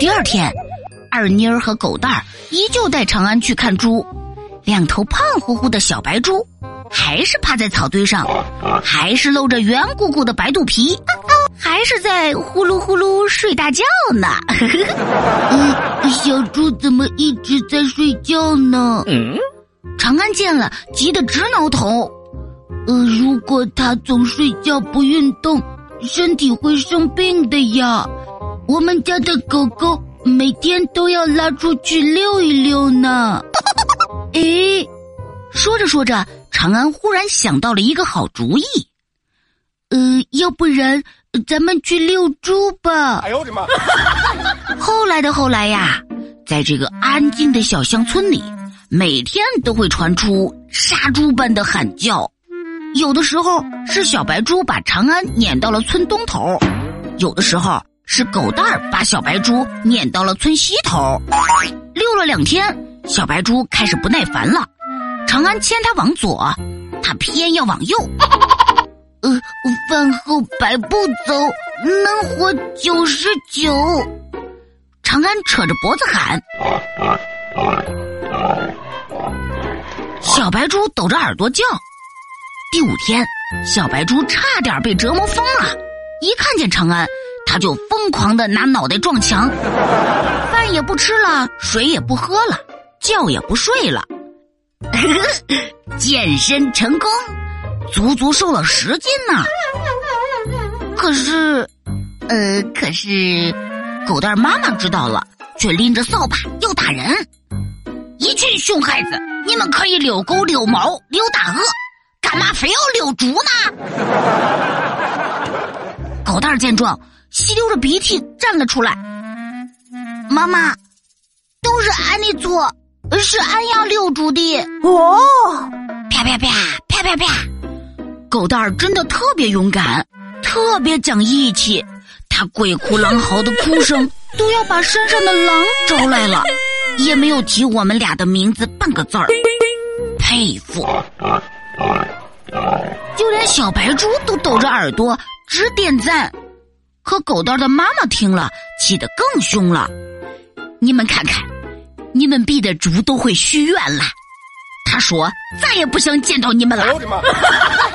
第二天，二妮儿和狗蛋儿依旧带长安去看猪，两头胖乎乎的小白猪，还是趴在草堆上，还是露着圆鼓鼓的白肚皮，还是在呼噜呼噜睡大觉呢。嗯，小猪怎么一直在睡觉呢？长安见了，急得直挠头。呃，如果它总睡觉不运动，身体会生病的呀。我们家的狗狗每天都要拉出去溜一溜呢。诶，说着说着，长安忽然想到了一个好主意。呃，要不然咱们去遛猪吧。哎呦我的妈！后来的后来呀，在这个安静的小乡村里，每天都会传出杀猪般的喊叫。有的时候是小白猪把长安撵到了村东头，有的时候是狗蛋儿把小白猪撵到了村西头。溜了两天，小白猪开始不耐烦了。长安牵它往左，它偏要往右。呃，饭后百步走，能活九十九。长安扯着脖子喊，小白猪抖着耳朵叫。第五天，小白猪差点被折磨疯了。一看见长安，他就疯狂的拿脑袋撞墙，饭也不吃了，水也不喝了，觉也不睡了。健身成功，足足瘦了十斤呢。可是，呃，可是，狗蛋妈妈知道了，却拎着扫把要打人。一群熊孩子，你们可以遛狗、遛猫、遛大鹅。干嘛非要遛猪呢？狗蛋儿见状，吸溜着鼻涕站了出来。妈妈，都是俺的错，是俺要遛猪的。哦，啪啪啪啪啪啪！狗蛋儿真的特别勇敢，特别讲义气。他鬼哭狼嚎的哭声都要把山上的狼招来了，也没有提我们俩的名字半个字儿。佩服。那小白猪都抖着耳朵直点赞，可狗蛋的妈妈听了气得更凶了。你们看看，你们逼的猪都会许愿了。他说再也不想见到你们了。